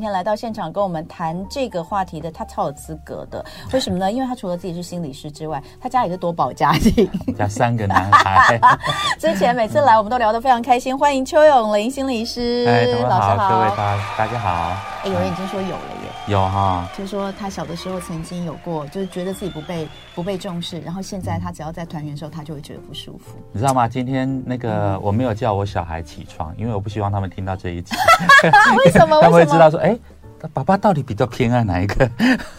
今天来到现场跟我们谈这个话题的，他超有资格的。为什么呢？因为他除了自己是心理师之外，他家也是多宝家庭，家三个男孩。之前每次来，我们都聊得非常开心。欢迎邱永林心理师，哎，老师好，各位大大家好。哎，有人已经说有了耶，有哈，就说他小的时候曾经有过，就是觉得自己不被不被重视，然后现在他只要在团圆的时候，他就会觉得不舒服。你知道吗？今天那个我没有叫我小孩起床，因为我不希望他们听到这一集。为什么？他们会知道说，哎，爸爸到底比较偏爱哪一个？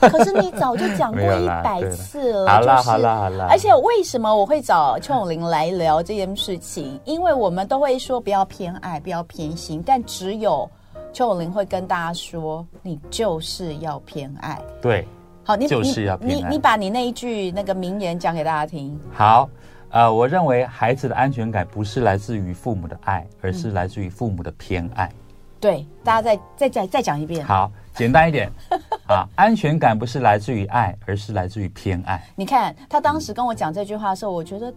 可是你早就讲过一百 次了。好啦好啦好啦。而且为什么我会找邱永林来聊这件事情？因为我们都会说不要偏爱，不要偏心，但只有。邱永林会跟大家说：“你就是要偏爱。”对，好，你就是要偏爱。你你，你把你那一句那个名言讲给大家听。好，呃，我认为孩子的安全感不是来自于父母的爱，而是来自于父母的偏爱。嗯、对，大家再再再再讲一遍。好，简单一点 啊，安全感不是来自于爱，而是来自于偏爱。你看他当时跟我讲这句话的时候，我觉得。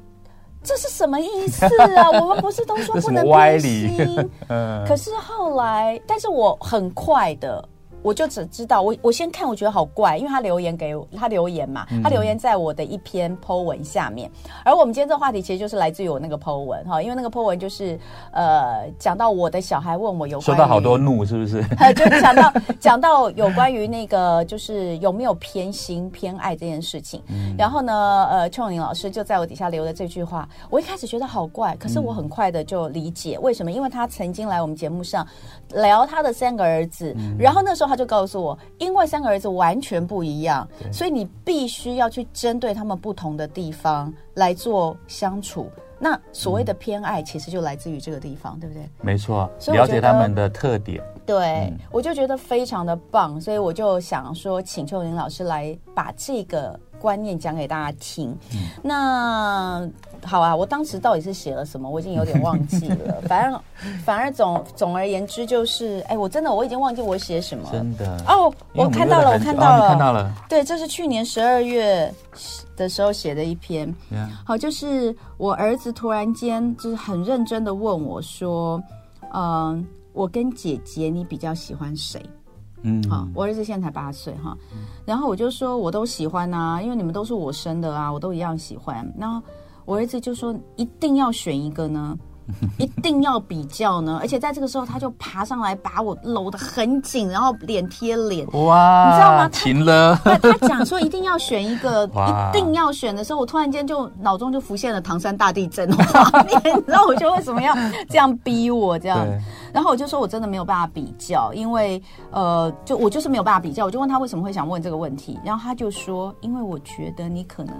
这是什么意思啊？我们不是都说不能偏心？可是后来，但是我很快的。我就只知道，我我先看，我觉得好怪，因为他留言给我，他留言嘛，他留言在我的一篇 po 文下面。而我们今天这个话题其实就是来自于我那个 po 文哈，因为那个 po 文就是呃讲到我的小孩问我有关于，收到好多怒是不是？就讲到讲到有关于那个就是有没有偏心偏爱这件事情。然后呢，呃，邱永林老师就在我底下留了这句话，我一开始觉得好怪，可是我很快的就理解为什么，因为他曾经来我们节目上聊他的三个儿子，然后那时候他。就告诉我，因为三个儿子完全不一样，所以你必须要去针对他们不同的地方来做相处。那所谓的偏爱，其实就来自于这个地方，对不对？没错，了解他们的特点。对，嗯、我就觉得非常的棒，所以我就想说，请邱林老师来把这个。观念讲给大家听，嗯、那好啊，我当时到底是写了什么，我已经有点忘记了。反正，反而总总而言之就是，哎，我真的我已经忘记我写什么了。真的哦，我看到了，我看到了，哦、看到了。对，这是去年十二月的时候写的一篇。好，就是我儿子突然间就是很认真的问我说，嗯、呃，我跟姐姐你比较喜欢谁？嗯，好，我儿子现在才八岁哈，然后我就说我都喜欢啊，因为你们都是我生的啊，我都一样喜欢。然后我儿子就说一定要选一个呢，一定要比较呢，而且在这个时候他就爬上来把我搂得很紧，然后脸贴脸，哇，你知道吗？停了。他他讲说一定要选一个，一定要选的时候，我突然间就脑中就浮现了唐山大地震的画面，你知道我就为什么要这样逼我这样？然后我就说，我真的没有办法比较，因为呃，就我就是没有办法比较。我就问他为什么会想问这个问题，然后他就说，因为我觉得你可能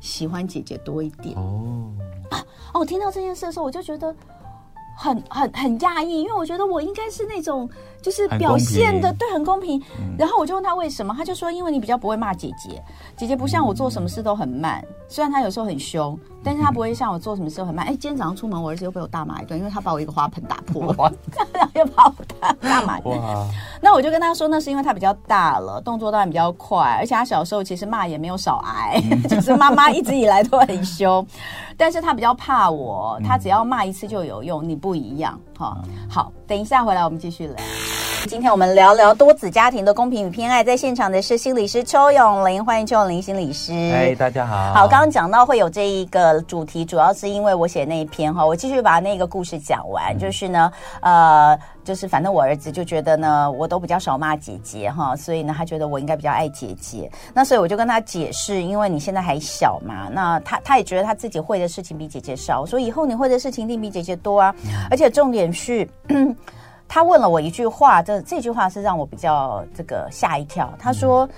喜欢姐姐多一点。哦，啊，哦，我听到这件事的时候，我就觉得很很很讶异，因为我觉得我应该是那种。就是表现的对很公平，然后我就问他为什么，他就说因为你比较不会骂姐姐，姐姐不像我做什么事都很慢，虽然她有时候很凶，但是她不会像我做什么事都很慢。哎，今天早上出门，我儿子又被我大骂一顿，因为他把我一个花盆打破了 然后又把我大大骂一顿。那我就跟他说，那是因为他比较大了，动作当然比较快，而且他小时候其实骂也没有少挨，就是妈妈一直以来都很凶，但是他比较怕我，他只要骂一次就有用，你不一样哈。好，等一下回来我们继续聊。今天我们聊聊多子家庭的公平与偏爱，在现场的是心理师邱永林，欢迎邱永林心理师。哎，大家好。好，刚刚讲到会有这一个主题，主要是因为我写那一篇哈，我继续把那个故事讲完。嗯、就是呢，呃，就是反正我儿子就觉得呢，我都比较少骂姐姐哈，所以呢，他觉得我应该比较爱姐姐。那所以我就跟他解释，因为你现在还小嘛，那他他也觉得他自己会的事情比姐姐少，所以以后你会的事情一定比姐姐多啊。嗯、而且重点是。他问了我一句话，这这句话是让我比较这个吓一跳。他说：“、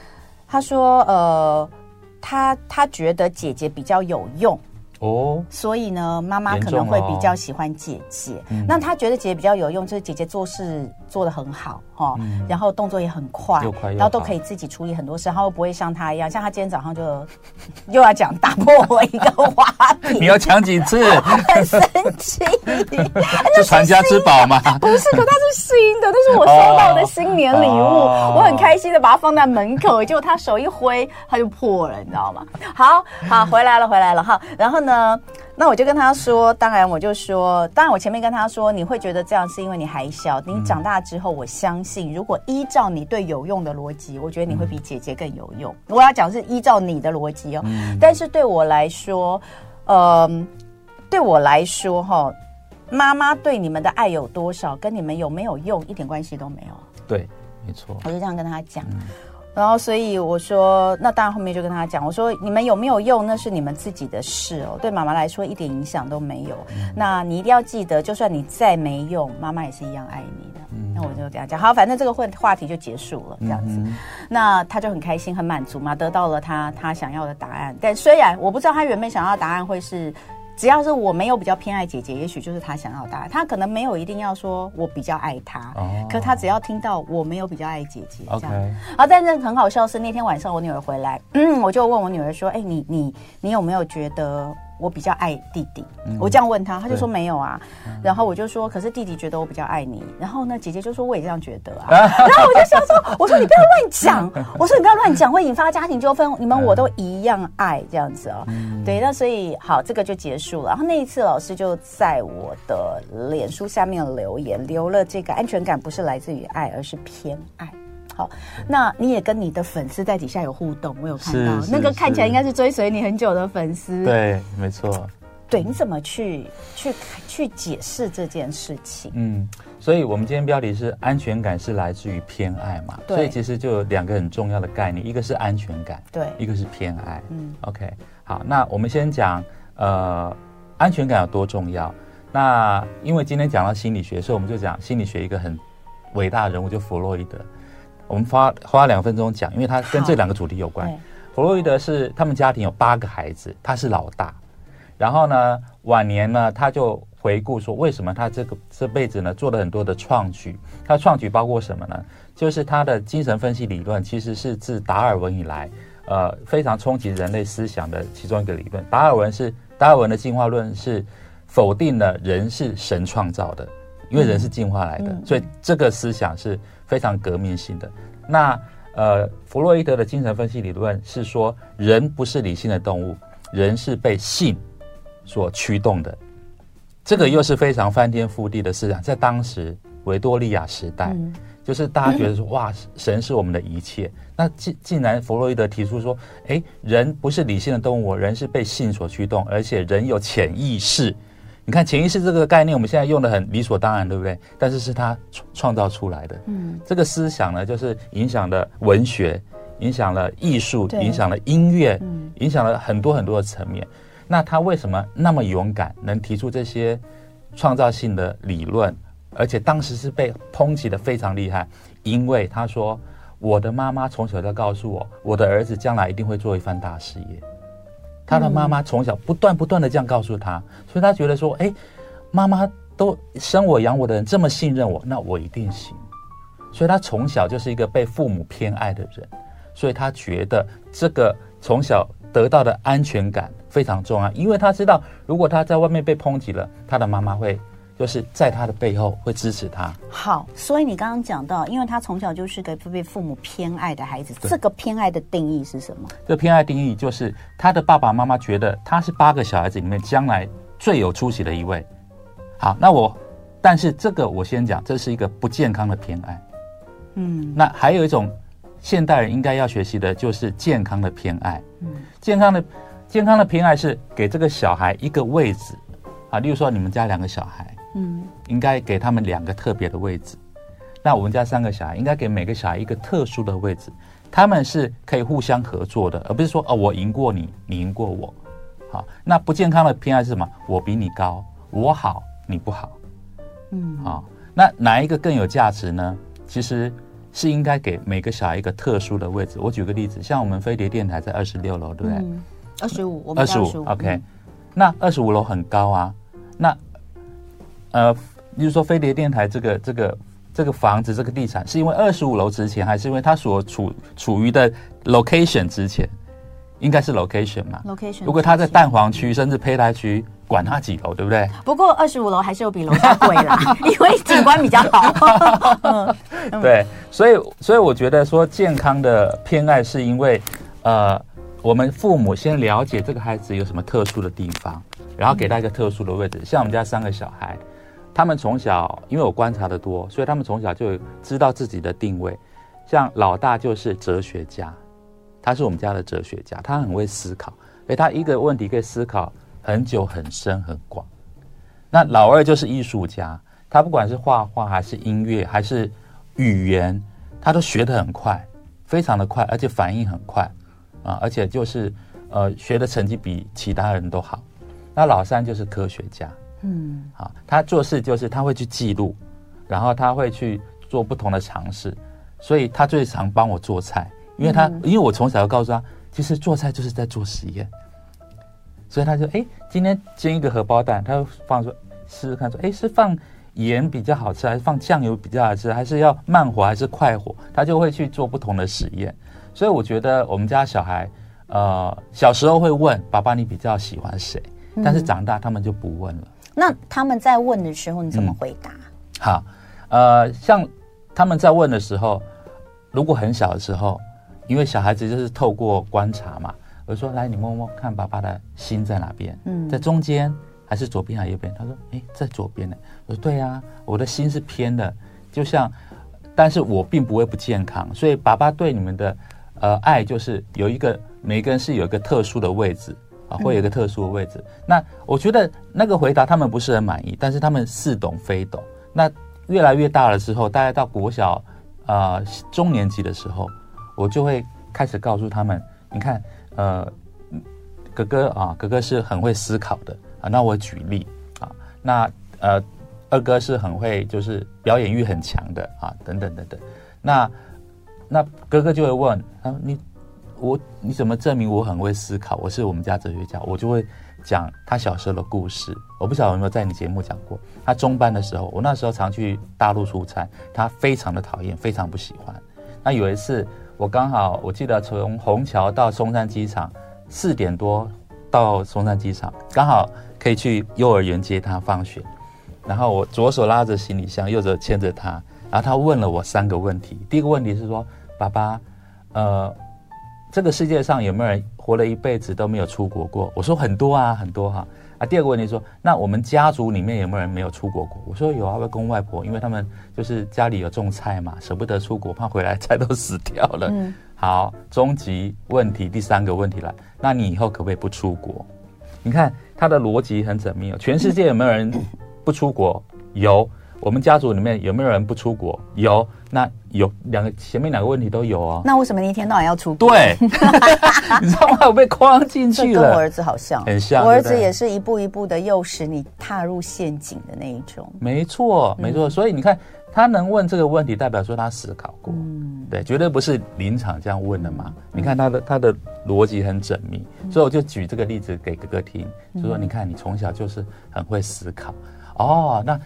他说，呃，他他觉得姐姐比较有用。”哦，所以呢，妈妈可能会比较喜欢姐姐。哦嗯、那她觉得姐姐比较有用，就是姐姐做事做得很好哈，嗯、然后动作也很快，又快又然后都可以自己处理很多事，然后不会像她一样，像她今天早上就 又要讲打破我一个花瓶。你要讲几次？很生气。是传家之宝吗？不是，可它是新的，那是我收到的新年礼物，哦、我很开心的把它放在门口，结果她手一挥，它就破了，你知道吗？好好，回来了，回来了哈。然后呢？呢，那我就跟他说，当然我就说，当然我前面跟他说，你会觉得这样是因为你还小，你长大之后，我相信如果依照你对有用的逻辑，我觉得你会比姐姐更有用。我要讲是依照你的逻辑哦，但是对我来说，呃，对我来说哈，妈妈对你们的爱有多少，跟你们有没有用一点关系都没有。对，没错，我就这样跟他讲。然后，所以我说，那当然后面就跟他讲，我说你们有没有用，那是你们自己的事哦，对妈妈来说一点影响都没有。嗯、那你一定要记得，就算你再没用，妈妈也是一样爱你的。嗯、那我就这样讲，好，反正这个话话题就结束了，这样子。嗯、那他就很开心、很满足嘛，得到了他他想要的答案。但虽然我不知道他原本想要的答案会是。只要是我没有比较偏爱姐姐，也许就是他想要的答案。他可能没有一定要说我比较爱他，哦、可他只要听到我没有比较爱姐姐这样。好，但是很好笑是那天晚上我女儿回来，嗯，我就问我女儿说：“哎、欸，你你你有没有觉得？”我比较爱弟弟，嗯、我这样问他，他就说没有啊。然后我就说，可是弟弟觉得我比较爱你。然后呢，姐姐就说我也这样觉得啊。然后我就想说，我说你不要乱讲，我说你不要乱讲，会引发家庭纠纷。你们我都一样爱这样子哦。嗯、对，那所以好，这个就结束了。然后那一次老师就在我的脸书下面留言，留了这个安全感不是来自于爱，而是偏爱。那你也跟你的粉丝在底下有互动，我有看到那个看起来应该是追随你很久的粉丝。对，没错。对，你怎么去去去解释这件事情？嗯，所以我们今天标题是安全感是来自于偏爱嘛？对。所以其实就有两个很重要的概念，一个是安全感，对，一个是偏爱。嗯，OK。好，那我们先讲呃安全感有多重要。那因为今天讲到心理学，所以我们就讲心理学一个很伟大的人物，就弗洛伊德。我们花花两分钟讲，因为他跟这两个主题有关。弗洛伊德是他们家庭有八个孩子，他是老大。然后呢，晚年呢，他就回顾说，为什么他这个这辈子呢做了很多的创举？他的创举包括什么呢？就是他的精神分析理论，其实是自达尔文以来，呃，非常冲击人类思想的其中一个理论。达尔文是达尔文的进化论是否定了人是神创造的，因为人是进化来的，所以这个思想是。非常革命性的。那呃，弗洛伊德的精神分析理论是说，人不是理性的动物，人是被性所驱动的。这个又是非常翻天覆地的思想，在当时维多利亚时代，嗯、就是大家觉得说，哇，神是我们的一切。那竟竟然弗洛伊德提出说，诶，人不是理性的动物，人是被性所驱动，而且人有潜意识。你看潜意识这个概念，我们现在用的很理所当然，对不对？但是是他创造出来的。嗯，这个思想呢，就是影响了文学，影响了艺术，影响了音乐，嗯，影响了很多很多的层面。那他为什么那么勇敢，能提出这些创造性的理论？而且当时是被抨击的非常厉害，因为他说，我的妈妈从小就告诉我，我的儿子将来一定会做一番大事业。他的妈妈从小不断不断的这样告诉他，所以他觉得说，哎，妈妈都生我养我的人这么信任我，那我一定行。所以他从小就是一个被父母偏爱的人，所以他觉得这个从小得到的安全感非常重要，因为他知道如果他在外面被抨击了，他的妈妈会。就是在他的背后会支持他。好，所以你刚刚讲到，因为他从小就是个被父母偏爱的孩子，这个偏爱的定义是什么？这个偏爱定义就是他的爸爸妈妈觉得他是八个小孩子里面将来最有出息的一位。好，那我，但是这个我先讲，这是一个不健康的偏爱。嗯，那还有一种现代人应该要学习的就是健康的偏爱。嗯，健康的健康的偏爱是给这个小孩一个位置啊，例如说你们家两个小孩。嗯，应该给他们两个特别的位置。那我们家三个小孩，应该给每个小孩一个特殊的位置。他们是可以互相合作的，而不是说哦，我赢过你，你赢过我。好，那不健康的偏爱是什么？我比你高，我好，你不好。嗯，好，那哪一个更有价值呢？其实是应该给每个小孩一个特殊的位置。我举个例子，像我们飞碟电台在二十六楼，对不对？二十五，我们二十五。OK，嗯，那二十五楼很高啊，那。呃，比如说飞碟电台这个这个这个房子这个地产，是因为二十五楼值钱，还是因为它所处处于的 location 值钱？应该是 location 嘛。location。如果它在蛋黄区，甚至胚胎区，管它几楼，对不对？不过二十五楼还是有比楼下贵啦，因为景观比较好。对，所以所以我觉得说健康的偏爱是因为，呃，我们父母先了解这个孩子有什么特殊的地方，然后给他一个特殊的位置。嗯、像我们家三个小孩，他们从小因为我观察的多，所以他们从小就知道自己的定位。像老大就是哲学家，他是我们家的哲学家，他很会思考，所以他一个问题可以思考很久、很深、很广。那老二就是艺术家，他不管是画画还是音乐还是语言，他都学得很快，非常的快，而且反应很快。啊，而且就是，呃，学的成绩比其他人都好。那老三就是科学家，嗯，好，他做事就是他会去记录，然后他会去做不同的尝试，所以他最常帮我做菜，因为他，嗯、因为我从小就告诉他，其实做菜就是在做实验，所以他就，哎，今天煎一个荷包蛋，他就放说试试看，说，哎，是放盐比较好吃，还是放酱油比较好吃，还是要慢火还是快火，他就会去做不同的实验。所以我觉得我们家小孩，呃，小时候会问爸爸你比较喜欢谁，但是长大他们就不问了。那他们在问的时候你怎么回答？嗯、好，呃，像他们在问的时候，如果很小的时候，因为小孩子就是透过观察嘛，我说来你摸摸看爸爸的心在哪边？嗯，在中间还是左边还是右边？他说哎，在左边呢。我说对呀，我的心是偏的，就像，但是我并不会不健康，所以爸爸对你们的。呃，爱就是有一个，每个人是有一个特殊的位置啊，会有一个特殊的位置。嗯、那我觉得那个回答他们不是很满意，但是他们似懂非懂。那越来越大了之后，大概到国小啊、呃、中年级的时候，我就会开始告诉他们，你看，呃，哥哥啊，哥哥是很会思考的啊。那我举例啊，那呃，二哥是很会就是表演欲很强的啊，等等等等。那那哥哥就会问他：“你，我你怎么证明我很会思考？我是我们家哲学家。”我就会讲他小时候的故事。我不晓得有没有在你节目讲过。他中班的时候，我那时候常去大陆出差，他非常的讨厌，非常不喜欢。那有一次，我刚好我记得从虹桥到松山机场四点多到松山机场，刚好可以去幼儿园接他放学。然后我左手拉着行李箱，右手牵着他，然后他问了我三个问题。第一个问题是说。爸爸，呃，这个世界上有没有人活了一辈子都没有出国过？我说很多啊，很多哈、啊。啊，第二个问题说，那我们家族里面有没有人没有出国过？我说有啊，外公外婆，因为他们就是家里有种菜嘛，舍不得出国，怕回来菜都死掉了。嗯。好，终极问题，第三个问题来，那你以后可不可以不出国？你看他的逻辑很缜密哦。全世界有没有人不出国？有。我们家族里面有没有人不出国？有，那有两个前面两个问题都有哦。那为什么你一天到晚要出国？对，你知道吗？我被框进去了。跟我儿子好像，很像。我儿子也是一步一步的诱使你踏入陷阱的那一种。没错，没错。所以你看，他能问这个问题，代表说他思考过。嗯，对，绝对不是临场这样问的嘛。你看他的他的逻辑很缜密，所以我就举这个例子给哥哥听，就说你看你从小就是很会思考哦，那。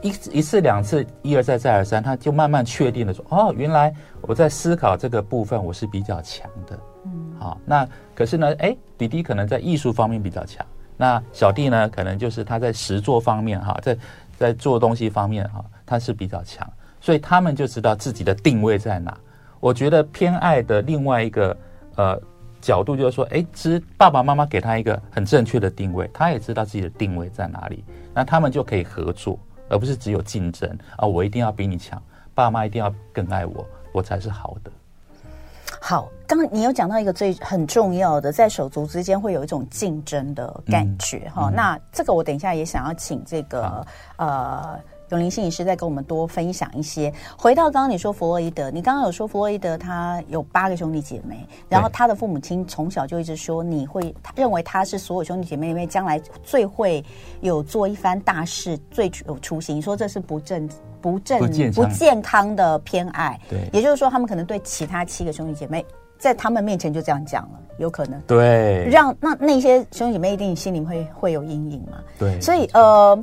一一次两次一而再再而三，他就慢慢确定了说：“哦，原来我在思考这个部分我是比较强的。”嗯，好，那可是呢，哎，弟弟可能在艺术方面比较强，那小弟呢，可能就是他在实作方面哈，在在做东西方面哈，他是比较强，所以他们就知道自己的定位在哪。我觉得偏爱的另外一个呃角度就是说，哎，知爸爸妈妈给他一个很正确的定位，他也知道自己的定位在哪里，那他们就可以合作。而不是只有竞争啊！我一定要比你强，爸妈一定要更爱我，我才是好的。好，刚刚你有讲到一个最很重要的，在手足之间会有一种竞争的感觉哈、嗯。那这个我等一下也想要请这个呃。永林心理师再跟我们多分享一些。回到刚刚你说弗洛伊德，你刚刚有说弗洛伊德他有八个兄弟姐妹，然后他的父母亲从小就一直说你会认为他是所有兄弟姐妹里面将来最会有做一番大事、最有出息。你说这是不正、不正、不健康的偏爱。对，也就是说他们可能对其他七个兄弟姐妹在他们面前就这样讲了，有可能。对，让那那些兄弟姐妹一定心里会会有阴影嘛？对，所以呃。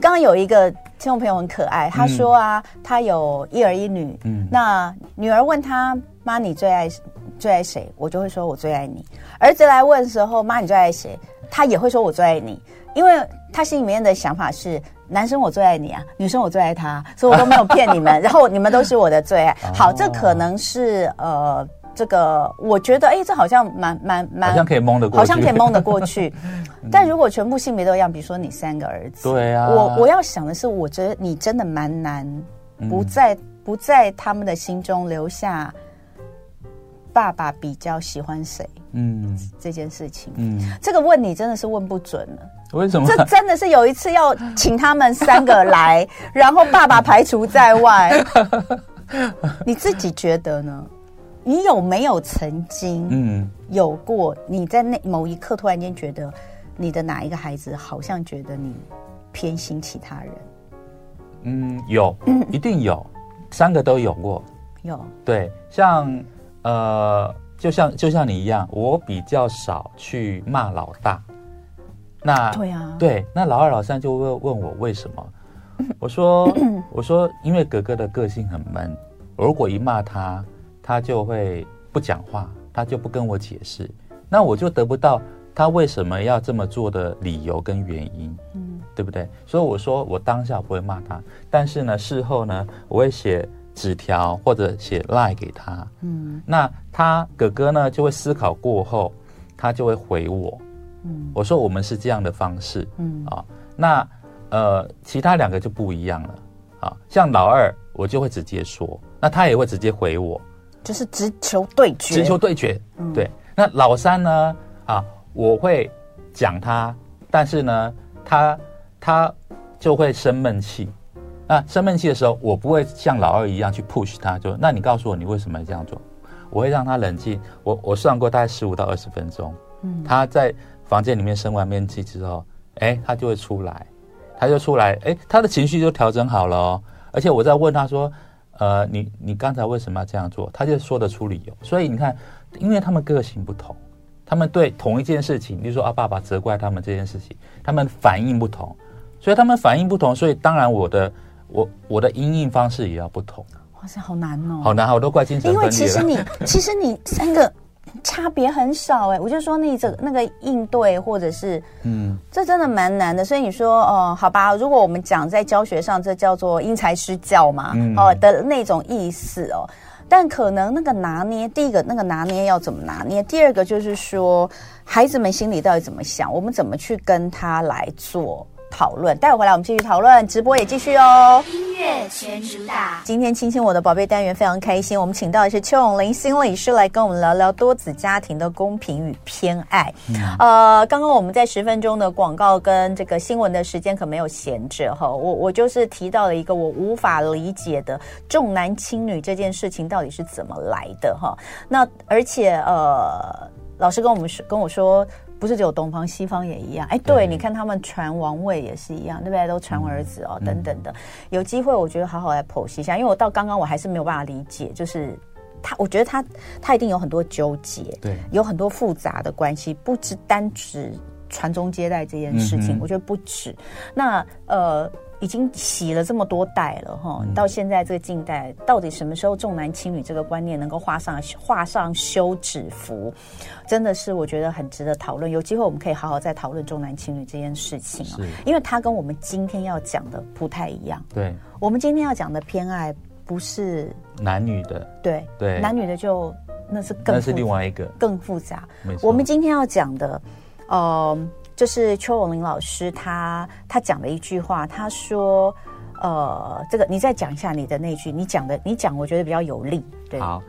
刚刚有一个听众朋友很可爱，他说啊，嗯、他有一儿一女，嗯，那女儿问他妈，你最爱最爱谁？我就会说我最爱你。儿子来问的时候，妈你最爱谁？他也会说我最爱你，因为他心里面的想法是男生我最爱你啊，女生我最爱他，所以我都没有骗你们，然后你们都是我的最爱。好，这可能是呃。这个我觉得，哎，这好像蛮蛮蛮，好像可以蒙得过去，好像可以蒙得过去。但如果全部性别都一样，比如说你三个儿子，对啊，我我要想的是，我觉得你真的蛮难，不在、嗯、不在他们的心中留下爸爸比较喜欢谁，嗯，这件事情，嗯，这个问你真的是问不准了。为什么？这真的是有一次要请他们三个来，然后爸爸排除在外。你自己觉得呢？你有没有曾经嗯有过？你在那某一刻突然间觉得你的哪一个孩子好像觉得你偏心其他人？嗯，有，一定有，三个都有过。有对，像呃，就像就像你一样，我比较少去骂老大。那对啊，对，那老二老三就会问我为什么？我说我说，因为哥哥的个性很闷，我如果一骂他，他就会不讲话，他就不跟我解释，那我就得不到他为什么要这么做的理由跟原因，嗯，对不对？所以我说我当下不会骂他，但是呢，事后呢，我会写纸条或者写 line 给他，嗯，那他哥哥呢就会思考过后，他就会回我。嗯，我说我们是这样的方式，嗯啊，那呃，其他两个就不一样了啊。像老二，我就会直接说，那他也会直接回我，就是直球对决，直球对决。嗯、对，那老三呢？啊，我会讲他，但是呢，他他就会生闷气。那生闷气的时候，我不会像老二一样去 push 他，就那你告诉我你为什么这样做？我会让他冷静。我我算过大概十五到二十分钟，嗯，他在。房间里面生完闷气之后，哎，他就会出来，他就出来，哎，他的情绪就调整好了哦。而且我在问他说，呃，你你刚才为什么要这样做？他就说得出理由。所以你看，因为他们个性不同，他们对同一件事情，比如说啊，爸爸责怪他们这件事情，他们反应不同，所以他们反应不同，所以当然我的我我的应应方式也要不同。哇塞，好难哦，好难，我都怪精神分裂了。因为其实你其实你三个。差别很少哎、欸，我就说那这个那个应对或者是，嗯，这真的蛮难的。所以你说哦、呃，好吧，如果我们讲在教学上，这叫做因材施教嘛，嗯、哦的那种意思哦。但可能那个拿捏，第一个那个拿捏要怎么拿捏，第二个就是说孩子们心里到底怎么想，我们怎么去跟他来做。讨论，待会回来我们继续讨论，直播也继续哦。音乐全主打，今天亲亲我的宝贝单元非常开心，我们请到的是邱永林心理师来跟我们聊聊多子家庭的公平与偏爱。嗯、呃，刚刚我们在十分钟的广告跟这个新闻的时间可没有闲着哈，我我就是提到了一个我无法理解的重男轻女这件事情到底是怎么来的哈。那而且呃，老师跟我们说跟我说。不是只有东方，西方也一样。哎，对，你看他们传王位也是一样，对不对？都传儿子哦，嗯、等等的。有机会，我觉得好好来剖析一下，因为我到刚刚我还是没有办法理解，就是他，我觉得他他一定有很多纠结，对，有很多复杂的关系，不只单指传宗接代这件事情，嗯、我觉得不止。那呃。已经洗了这么多代了哈，到现在这个近代，到底什么时候重男轻女这个观念能够画上画上休止符，真的是我觉得很值得讨论。有机会我们可以好好再讨论重男轻女这件事情啊，因为它跟我们今天要讲的不太一样。对，我们今天要讲的偏爱不是男女的，对对，男女的就那是更那是另外一个更复杂。我们今天要讲的，呃。就是邱永林老师他他讲的一句话，他说：“呃，这个你再讲一下你的那句，你讲的你讲，我觉得比较有力。”对，好，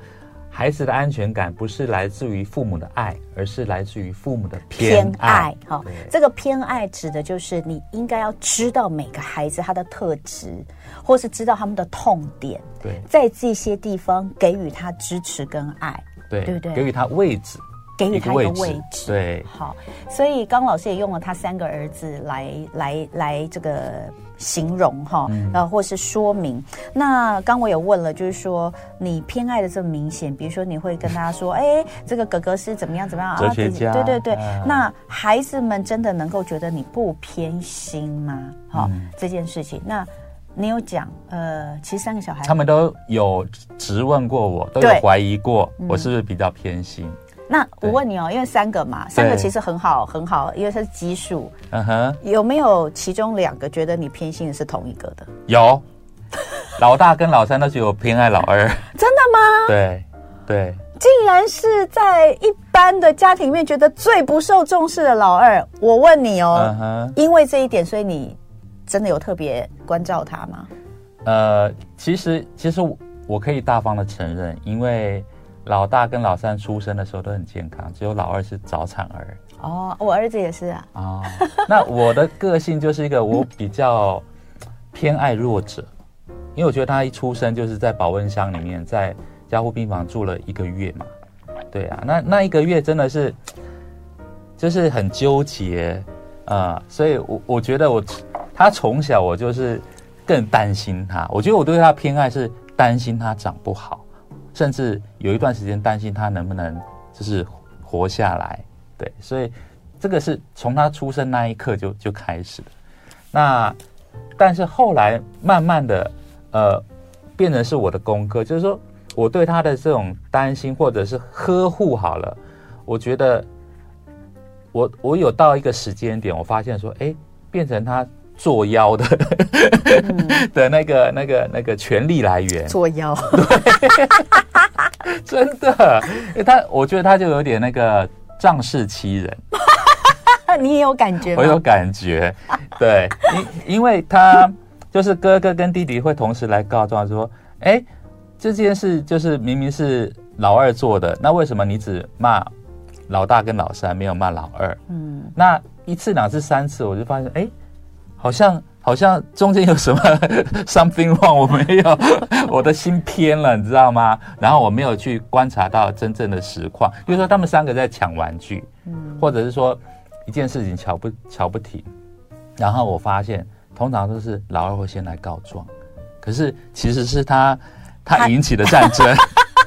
孩子的安全感不是来自于父母的爱，而是来自于父母的偏爱。好，这个偏爱指的就是你应该要知道每个孩子他的特质，或是知道他们的痛点，对，在这些地方给予他支持跟爱，对，对不对？给予他位置。给予他一个位置，对，好，所以刚老师也用了他三个儿子来来来这个形容哈，然后、嗯、或是说明。那刚我也问了，就是说你偏爱的这么明显，比如说你会跟大家说，哎，这个哥哥是怎么样怎么样啊？哲学家，对对对。啊、那孩子们真的能够觉得你不偏心吗？好、嗯，这件事情，那你有讲，呃，其实三个小孩他们都有质问过我，都有怀疑过我是不是比较偏心。那我问你哦，因为三个嘛，三个其实很好很好，因为它是奇数。嗯哼，有没有其中两个觉得你偏心的是同一个的？有，老大跟老三都是有偏爱老二。真的吗？对对。竟然是在一般的家庭里面觉得最不受重视的老二。我问你哦，uh huh. 因为这一点，所以你真的有特别关照他吗？呃，其实其实我可以大方的承认，因为老大跟老三出生的时候都很健康，只有老二是早产儿。哦，我儿子也是啊。哦，那我的个性就是一个我比较偏爱弱者，因为我觉得他一出生就是在保温箱里面，在加护病房住了一个月嘛。对啊，那那一个月真的是就是很纠结啊，呃，所以我我觉得我他从小我就是更担心他，我觉得我对他偏爱是担心他长不好，甚至有一段时间担心他能不能就是活下来。对，所以这个是从他出生那一刻就就开始的。那但是后来慢慢的，呃，变成是我的功课，就是说我对他的这种担心或者是呵护好了，我觉得我我有到一个时间点，我发现说，哎，变成他作妖的、嗯、的那个那个那个权力来源，作妖，对，真的，他我觉得他就有点那个。仗势欺人，你也有感觉吗？我有感觉，对，因因为他就是哥哥跟弟弟会同时来告状说，哎，这件事就是明明是老二做的，那为什么你只骂老大跟老三，没有骂老二？嗯，那一次、两次、三次，我就发现，哎，好像。好像中间有什么 something wrong，我没有，我的心偏了，你知道吗？然后我没有去观察到真正的实况，比如说他们三个在抢玩具，嗯，或者是说一件事情瞧不瞧不停，然后我发现通常都是老二会先来告状，可是其实是他他引起的战争，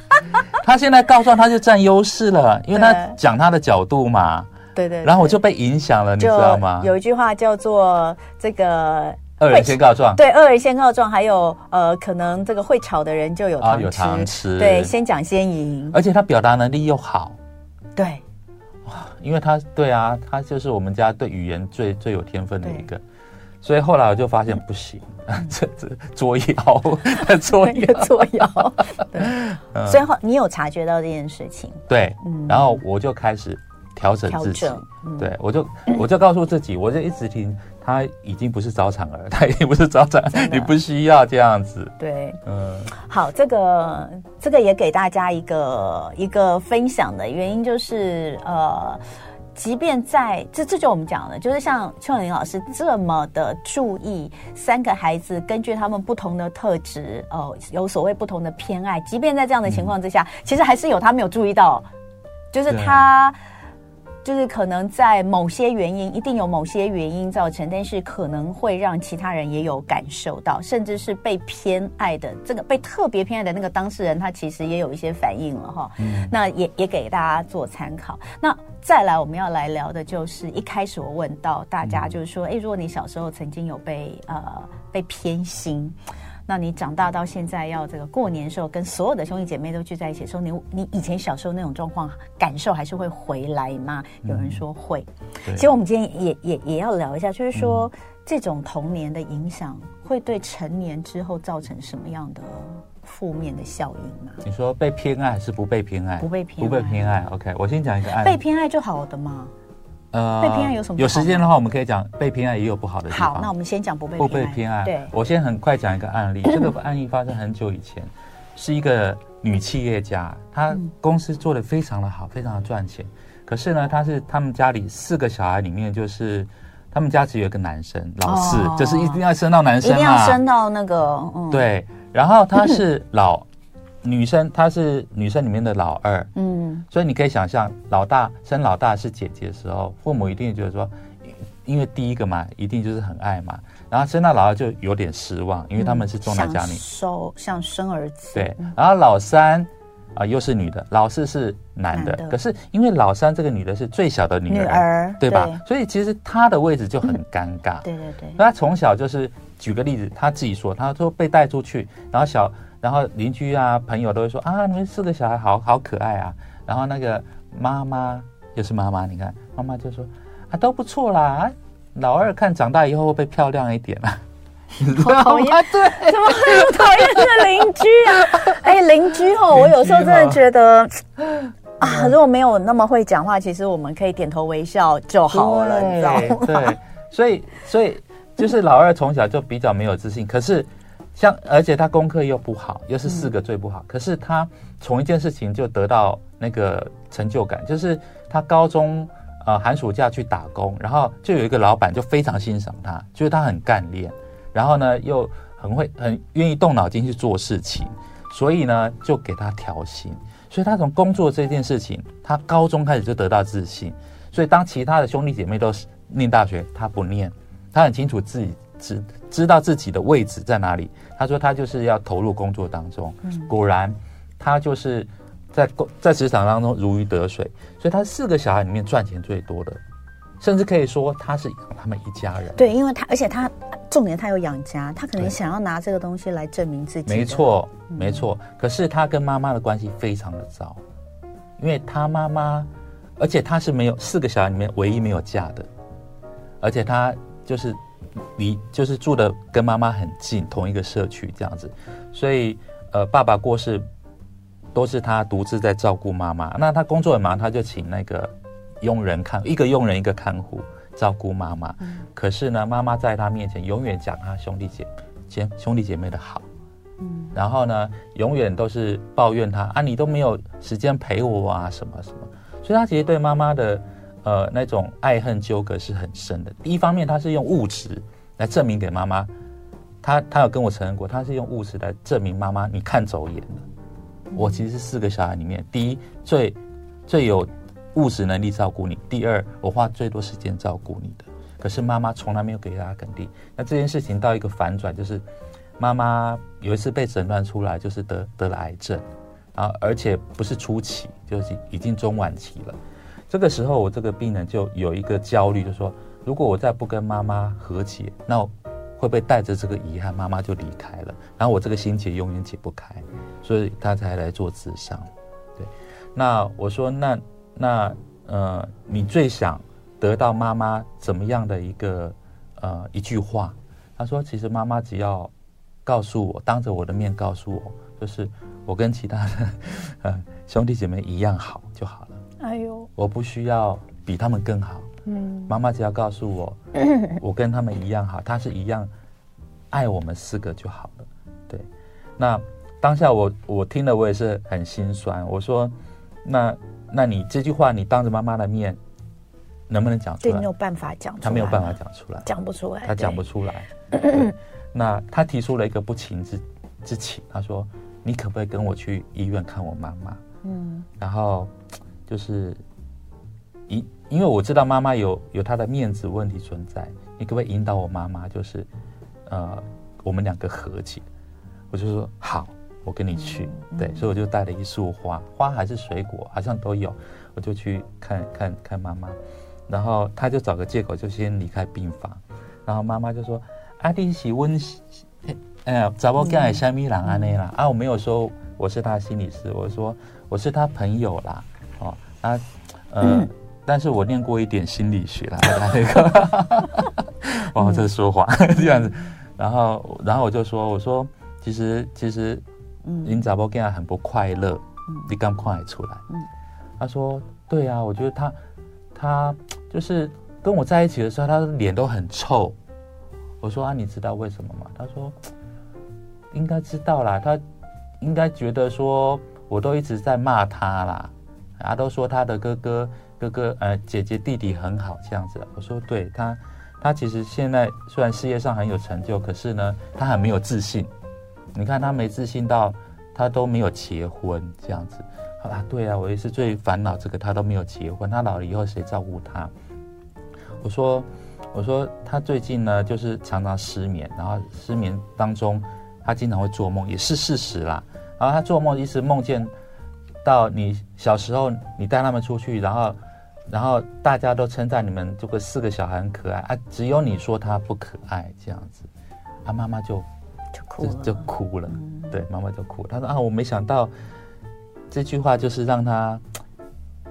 他现在告状他就占优势了，因为他讲他的角度嘛。对，对对，然后我就被影响了，你知道吗？有一句话叫做“这个恶人先告状”，对，恶人先告状。还有呃，可能这个会吵的人就有糖吃，啊、有糖吃。对，先讲先赢，而且他表达能力又好。对，哇，因为他对啊，他就是我们家对语言最最有天分的一个，所以后来我就发现不行，嗯、这这作妖，作妖，作妖。对，嗯、所以后你有察觉到这件事情？对，嗯，然后我就开始。调整自己，嗯、对，我就我就告诉自己，我就一直听，他已经不是早产儿，他已经不是早产，的。你不需要这样子。对，嗯，好，这个这个也给大家一个一个分享的原因就是，呃，即便在这这就我们讲了，就是像邱永林老师这么的注意三个孩子，根据他们不同的特质，哦、呃，有所谓不同的偏爱，即便在这样的情况之下，嗯、其实还是有他没有注意到，就是他。就是可能在某些原因，一定有某些原因造成，但是可能会让其他人也有感受到，甚至是被偏爱的这个被特别偏爱的那个当事人，他其实也有一些反应了哈。嗯，那也也给大家做参考。那再来我们要来聊的就是一开始我问到大家，就是说，哎，如果你小时候曾经有被呃被偏心。那你长大到现在要这个过年的时候，跟所有的兄弟姐妹都聚在一起的时候，你你以前小时候那种状况感受还是会回来吗？有人说会。嗯、其实我们今天也也也要聊一下，就是说、嗯、这种童年的影响会对成年之后造成什么样的负面的效应吗？你说被偏爱还是不被偏爱？不被偏爱，不被偏爱。OK，我先讲一个案例。被偏爱就好的吗？呃，被偏爱有什么？有时间的话，我们可以讲被偏爱也有不好的地方。好，那我们先讲不被不被偏爱。对，我先很快讲一个案例。这个案例发生很久以前，是一个女企业家，她公司做得非常的好，非常的赚钱。可是呢，她是他们家里四个小孩里面，就是他们家只有一个男生，老四，就是一定要生到男生，一定要生到那个。对，然后他是老。女生，她是女生里面的老二，嗯，所以你可以想象，老大生老大是姐姐的时候，父母一定觉得说，因为第一个嘛，一定就是很爱嘛，然后生到老二就有点失望，因为他们是重男轻女，收像生儿子，对，然后老三啊、呃、又是女的，老四是男的，可是因为老三这个女的是最小的女儿，女儿对吧？对。所以其实她的位置就很尴尬，对 对对，她从小就是举个例子，她自己说，她说被带出去，然后小。然后邻居啊、朋友都会说啊，你们四个小孩好好可爱啊。然后那个妈妈又是妈妈，你看妈妈就说啊，都不错啦。老二看长大以后会不会漂亮一点啊？好讨厌，对，怎么会有讨厌的邻居啊？哎，邻居哦，我有时候真的觉得啊，如果没有那么会讲话，其实我们可以点头微笑就好了，你知道吗？对，所以，所以就是老二从小就比较没有自信，可是像而且他功课又不好，又是四个最不好，可是他从一件事情就得到那个成就感，就是他高中。呃，寒暑假去打工，然后就有一个老板就非常欣赏他，就是他很干练，然后呢又很会很愿意动脑筋去做事情，所以呢就给他调薪。所以他从工作这件事情，他高中开始就得到自信。所以当其他的兄弟姐妹都念大学，他不念，他很清楚自己知知道自己的位置在哪里。他说他就是要投入工作当中，果然他就是。在在职场当中如鱼得水，所以他四个小孩里面赚钱最多的，甚至可以说他是养他们一家人。对，因为他而且他重点他有养家，他可能想要拿这个东西来证明自己。没错，没错。可是他跟妈妈的关系非常的糟，因为他妈妈，而且他是没有四个小孩里面唯一没有嫁的，而且他就是离就是住的跟妈妈很近，同一个社区这样子，所以呃，爸爸过世。都是他独自在照顾妈妈。那他工作很忙，他就请那个佣人看，一个佣人一个看护照顾妈妈。嗯、可是呢，妈妈在他面前永远讲他兄弟姐姐兄弟姐妹的好。嗯，然后呢，永远都是抱怨他啊，你都没有时间陪我啊，什么什么。所以他其实对妈妈的呃那种爱恨纠葛是很深的。第一方面，他是用物质来证明给妈妈，他他有跟我承认过，他是用物质来证明妈妈，你看走眼了。我其实是四个小孩里面第一最最有物质能力照顾你，第二我花最多时间照顾你的。可是妈妈从来没有给他肯定。那这件事情到一个反转，就是妈妈有一次被诊断出来，就是得得了癌症，然后而且不是初期，就是已经中晚期了。这个时候我这个病人就有一个焦虑，就说如果我再不跟妈妈和解，那会不会带着这个遗憾，妈妈就离开了，然后我这个心结永远解不开。所以他才来做咨商，对。那我说，那那呃，你最想得到妈妈怎么样的一个呃一句话？他说，其实妈妈只要告诉我，当着我的面告诉我，就是我跟其他的呃兄弟姐妹一样好就好了。哎呦，我不需要比他们更好。嗯，妈妈只要告诉我，我跟他们一样好，他是一样爱我们四个就好了。对，那。当下我我听了我也是很心酸。我说，那那你这句话你当着妈妈的面，能不能讲出来？对，没有办法讲，他没有办法讲出来，讲不出来，他讲不出来。那他提出了一个不情之之请，他说：“你可不可以跟我去医院看我妈妈？”嗯，然后就是因因为我知道妈妈有有她的面子问题存在，你可不可以引导我妈妈，就是呃我们两个和解？我就说好。我跟你去，对，所以我就带了一束花，花还是水果，好像都有，我就去看看看妈妈，然后他就找个借口就先离开病房，然后妈妈就说：“阿弟喜温，哎呀，找不干虾米郎安内啦。”啊，我没有说我是他心理师，我说我是他朋友啦，哦，啊，呃，嗯、但是我念过一点心理学啦，那个，哦，这说谎 这样子，然后然后我就说，我说其实其实。嗯，林早波跟他很不快乐，嗯、你刚快出来。嗯，他说：“对啊，我觉得他，他就是跟我在一起的时候，他的脸都很臭。”我说：“啊，你知道为什么吗？”他说：“应该知道啦，他应该觉得说我都一直在骂他啦，啊，都说他的哥哥、哥哥、呃姐姐、弟弟很好这样子。”我说：“对他，他其实现在虽然事业上很有成就，可是呢，他很没有自信。”你看他没自信到，他都没有结婚这样子，啊，对啊，我也是最烦恼这个，他都没有结婚，他老了以后谁照顾他？我说，我说他最近呢，就是常常失眠，然后失眠当中，他经常会做梦，也是事实啦。然后他做梦一直梦见到你小时候，你带他们出去，然后，然后大家都称赞你们这个四个小孩很可爱啊，只有你说他不可爱这样子，他妈妈就。就哭了，就哭了，嗯、对，妈妈就哭了。她说啊，我没想到这句话就是让他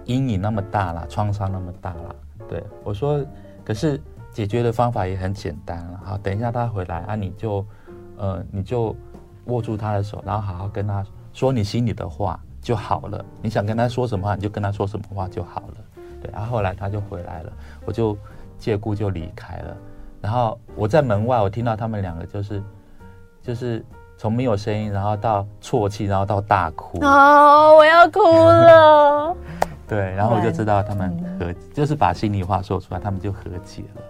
阴影那么大了，创伤那么大了。对我说，可是解决的方法也很简单了。好，等一下他回来啊，你就呃，你就握住他的手，然后好好跟他说你心里的话就好了。你想跟他说什么话，你就跟他说什么话就好了。对，然后后来他就回来了，我就借故就离开了。然后我在门外，我听到他们两个就是就是从没有声音，然后到啜泣，然后到大哭。哦，我要哭了。对，然后我就知道他们和、嗯、就是把心里话说出来，他们就和解了。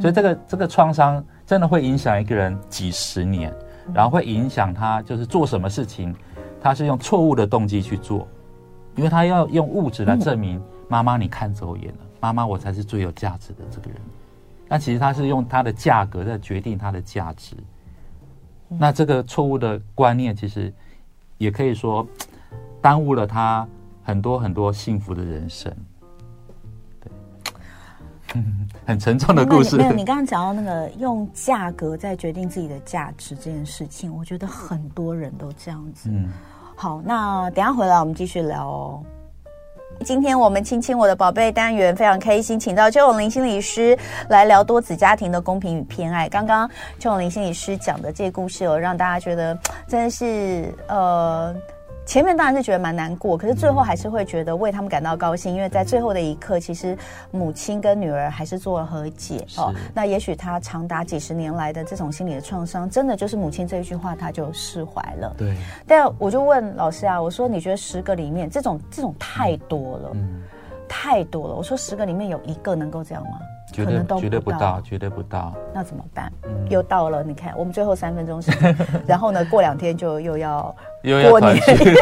所以这个这个创伤真的会影响一个人几十年，然后会影响他就是做什么事情，他是用错误的动机去做，因为他要用物质来证明妈妈你看走眼了，妈妈我才是最有价值的这个人。那其实他是用他的价格在决定他的价值。那这个错误的观念其实也可以说耽误了他。很多很多幸福的人生，对，很沉重的故事。没有，你刚刚讲到那个用价格在决定自己的价值这件事情，我觉得很多人都这样子。嗯，好，那等下回来我们继续聊哦。今天我们亲亲我的宝贝单元非常开心，请到邱永林心理师来聊多子家庭的公平与偏爱。刚刚邱永林心理师讲的这个故事哦，让大家觉得真的是呃。前面当然是觉得蛮难过，可是最后还是会觉得为他们感到高兴，因为在最后的一刻，其实母亲跟女儿还是做了和解哦。那也许他长达几十年来的这种心理的创伤，真的就是母亲这一句话，他就释怀了。对。但我就问老师啊，我说你觉得十个里面这种这种太多了，嗯，太多了。我说十个里面有一个能够这样吗？绝对绝对不到，绝对不到。那怎么办？嗯、又到了，你看，我们最后三分钟时间，然后呢，过两天就又要过年，又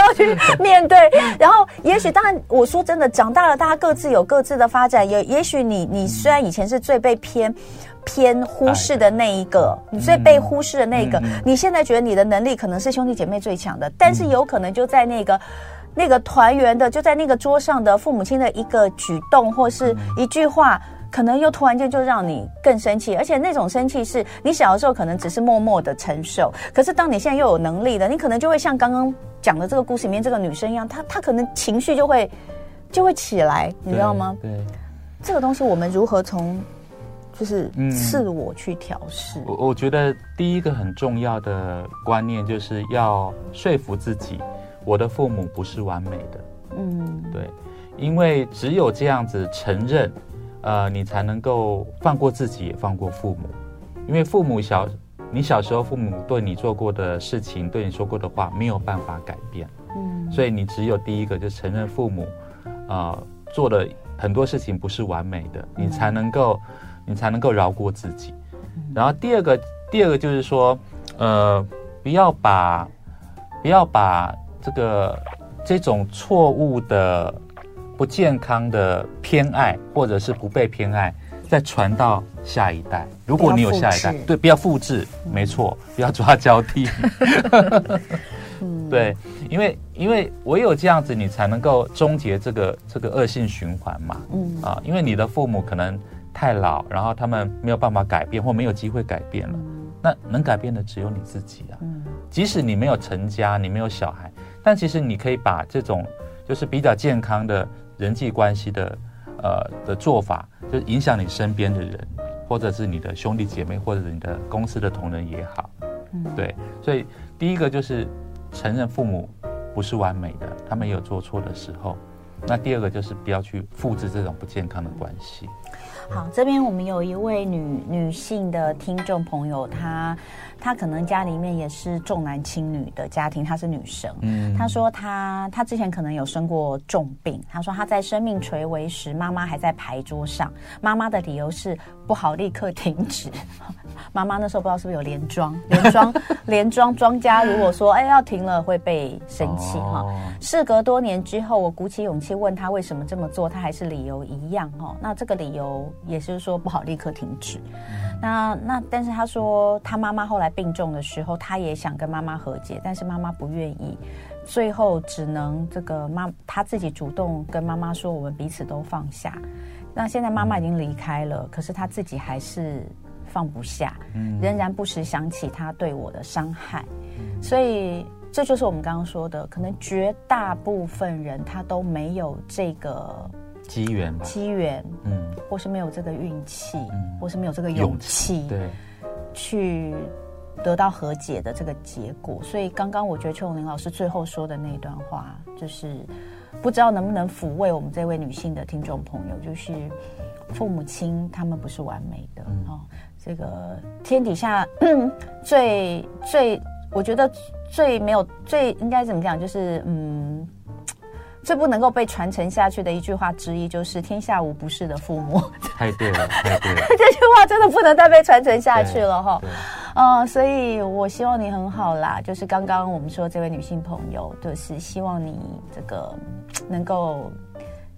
要去面对。然后，也许当然，我说真的，长大了，大家各自有各自的发展。也也许你你虽然以前是最被偏偏忽视的那一个，你最被忽视的那个，你现在觉得你的能力可能是兄弟姐妹最强的，但是有可能就在那个。那个团圆的，就在那个桌上的父母亲的一个举动或是一句话，可能又突然间就让你更生气，而且那种生气是你小的时候可能只是默默的承受，可是当你现在又有能力了，你可能就会像刚刚讲的这个故事里面这个女生一样，她她可能情绪就会就会起来，你知道吗？对，对这个东西我们如何从就是自我去调试？我、嗯、我觉得第一个很重要的观念就是要说服自己。我的父母不是完美的，嗯，对，因为只有这样子承认，呃，你才能够放过自己，也放过父母。因为父母小，你小时候父母对你做过的事情，对你说过的话，没有办法改变，嗯，所以你只有第一个就承认父母，呃，做的很多事情不是完美的，你才能够，你才能够饶过自己。然后第二个，第二个就是说，呃，不要把，不要把。这个这种错误的、不健康的偏爱，或者是不被偏爱，再传到下一代。如果你有下一代，对，不要复制，嗯、没错，不要抓交替。对，因为因为唯有这样子，你才能够终结这个这个恶性循环嘛。嗯啊，因为你的父母可能太老，然后他们没有办法改变，或没有机会改变了。嗯、那能改变的只有你自己啊。嗯，即使你没有成家，你没有小孩。但其实你可以把这种就是比较健康的人际关系的呃的做法，就是影响你身边的人，或者是你的兄弟姐妹，或者是你的公司的同仁也好，嗯，对。所以第一个就是承认父母不是完美的，他们也有做错的时候。那第二个就是不要去复制这种不健康的关系。好，这边我们有一位女女性的听众朋友，她。她可能家里面也是重男轻女的家庭，她是女生。嗯，她说她她之前可能有生过重病。她说她在生命垂危时，妈妈还在牌桌上，妈妈的理由是不好立刻停止。妈妈那时候不知道是不是有连庄，连庄连庄庄家如果说哎要停了会被生气哈。哦、事隔多年之后，我鼓起勇气问她为什么这么做，她还是理由一样哈。那这个理由也是说不好立刻停止。嗯、那那但是她说她妈妈后来。病重的时候，他也想跟妈妈和解，但是妈妈不愿意，最后只能这个妈他自己主动跟妈妈说：“我们彼此都放下。”那现在妈妈已经离开了，可是他自己还是放不下，仍然不时想起他对我的伤害。所以这就是我们刚刚说的，可能绝大部分人他都没有这个机缘吧，机缘，嗯，或是没有这个运气，嗯，或是没有这个勇气，对，去得到和解的这个结果。所以刚刚我觉得邱永林老师最后说的那一段话，就是不知道能不能抚慰我们这位女性的听众朋友，就是父母亲他们不是完美的，嗯，哦，这个天底下 最最，我觉得最没有最应该怎么讲，就是嗯。最不能够被传承下去的一句话之一，就是“天下无不是的父母”。太对了，太对了！这句话真的不能再被传承下去了哈。嗯，所以我希望你很好啦。就是刚刚我们说这位女性朋友，就是希望你这个能够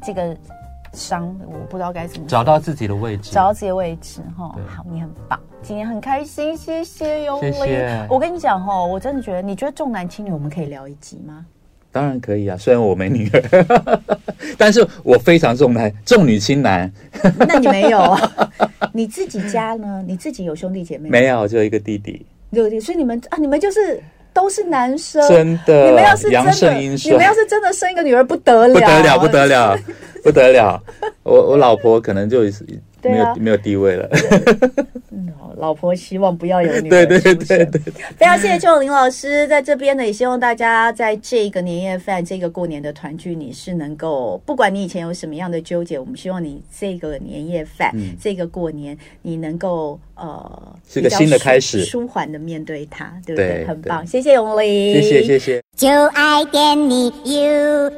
这个伤，我不知道该怎么找到自己的位置，找到自己的位置哈。好，你很棒，今天很开心，谢谢永龄。谢谢。我跟你讲哈，我真的觉得，你觉得重男轻女，我们可以聊一集吗？当然可以啊，虽然我没女儿，但是我非常重男重女轻男。那你没有啊？你自己家呢？你自己有兄弟姐妹？没有，就一个弟弟。对，所以你们啊，你们就是都是男生。真的，你们要是真的，你们要是真的生一个女儿，不得了，不得了，不得了，不得了。我我老婆可能就没有、啊、没有地位了。老婆希望不要有女儿。对对对对，对，非常谢谢邱永林老师在这边呢，也希望大家在这个年夜饭、这个过年的团聚，你是能够，不管你以前有什么样的纠结，我们希望你这个年夜饭、嗯、这个过年，你能够呃，是个新的开始，舒缓的面对它，对不对？对很棒，谢谢永林，谢谢谢谢。就爱点你 UFO。